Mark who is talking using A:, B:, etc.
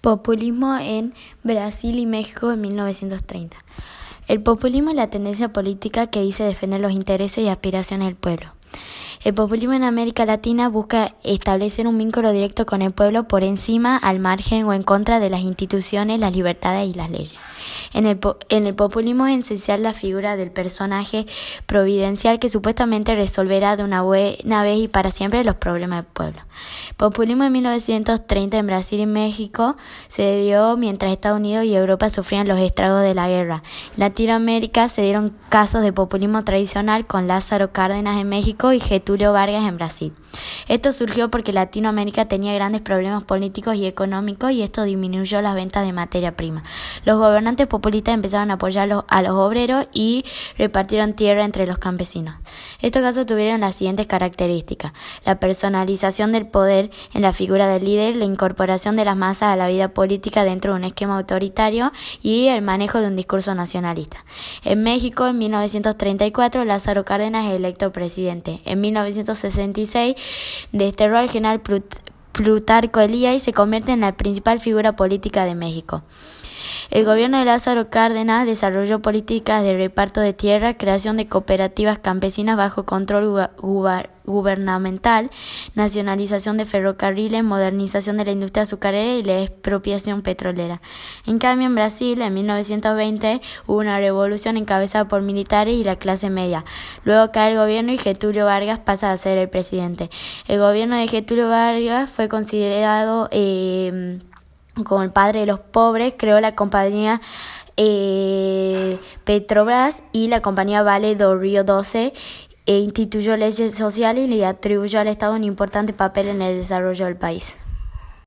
A: Populismo en Brasil y México en 1930. El populismo es la tendencia política que dice defender los intereses y aspiraciones del pueblo. El populismo en América Latina busca establecer un vínculo directo con el pueblo por encima, al margen o en contra de las instituciones, las libertades y las leyes. En el, populismo es esencial la figura del personaje providencial que supuestamente resolverá de una buena vez y para siempre los problemas del pueblo. Populismo en 1930 en Brasil y México se dio mientras Estados Unidos y Europa sufrían los estragos de la guerra. En Latinoamérica se dieron casos de populismo tradicional con Lázaro Cárdenas en México y Getulio Vargas en Brasil. Esto surgió porque Latinoamérica tenía grandes problemas políticos y económicos y esto disminuyó las ventas de materia prima. Los gobernantes empezaron a apoyar a los obreros y repartieron tierra entre los campesinos. Estos casos tuvieron las siguientes características. La personalización del poder en la figura del líder, la incorporación de las masas a la vida política dentro de un esquema autoritario y el manejo de un discurso nacionalista. En México, en 1934, Lázaro Cárdenas es electo presidente. En 1966 desterró al general Plutarco Elías y se convierte en la principal figura política de México. El gobierno de Lázaro Cárdenas desarrolló políticas de reparto de tierra, creación de cooperativas campesinas bajo control gubernamental, nacionalización de ferrocarriles, modernización de la industria azucarera y la expropiación petrolera. En cambio, en Brasil, en 1920, hubo una revolución encabezada por militares y la clase media. Luego cae el gobierno y Getulio Vargas pasa a ser el presidente. El gobierno de Getulio Vargas fue considerado eh, como el padre de los pobres, creó la compañía eh, Petrobras y la compañía Vale do Río 12 e instituyó leyes sociales y le atribuyó al Estado un importante papel en el desarrollo del país.